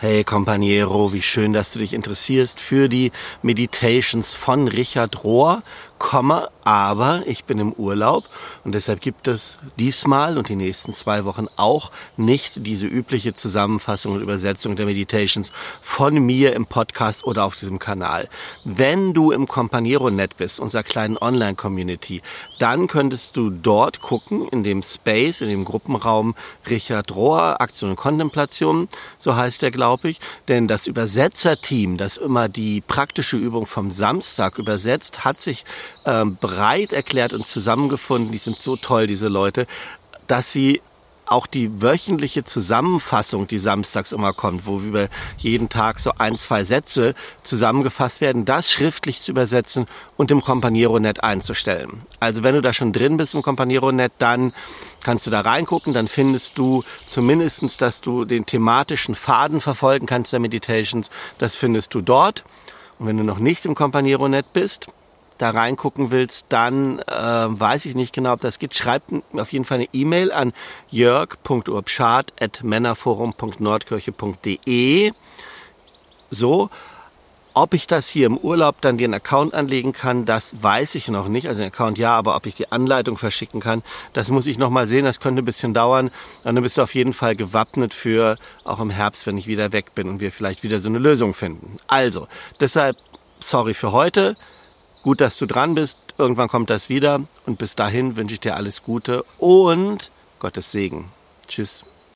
Hey Companiero, wie schön, dass du dich interessierst für die Meditations von Richard Rohr komme, aber ich bin im Urlaub und deshalb gibt es diesmal und die nächsten zwei Wochen auch nicht diese übliche Zusammenfassung und Übersetzung der Meditations von mir im Podcast oder auf diesem Kanal. Wenn du im Companiero-Net bist, unserer kleinen Online-Community, dann könntest du dort gucken, in dem Space, in dem Gruppenraum Richard Rohr, Aktion und Kontemplation, so heißt er, glaube ich, denn das Übersetzerteam, das immer die praktische Übung vom Samstag übersetzt, hat sich ähm, breit erklärt und zusammengefunden. Die sind so toll, diese Leute, dass sie auch die wöchentliche Zusammenfassung, die samstags immer kommt, wo wir jeden Tag so ein, zwei Sätze zusammengefasst werden, das schriftlich zu übersetzen und im Companiero-Net einzustellen. Also wenn du da schon drin bist im Companiero-Net, dann kannst du da reingucken, dann findest du zumindestens, dass du den thematischen Faden verfolgen kannst der Meditations, das findest du dort. Und wenn du noch nicht im Companiero-Net bist, da reingucken willst, dann äh, weiß ich nicht genau, ob das geht. Schreib auf jeden Fall eine E-Mail an jörg.urbschad.männerforum.nordkirche.de. So. Ob ich das hier im Urlaub dann den Account anlegen kann, das weiß ich noch nicht. Also den Account ja, aber ob ich die Anleitung verschicken kann, das muss ich noch mal sehen. Das könnte ein bisschen dauern. Und dann bist du auf jeden Fall gewappnet für auch im Herbst, wenn ich wieder weg bin und wir vielleicht wieder so eine Lösung finden. Also, deshalb sorry für heute. Gut, dass du dran bist. Irgendwann kommt das wieder. Und bis dahin wünsche ich dir alles Gute und Gottes Segen. Tschüss.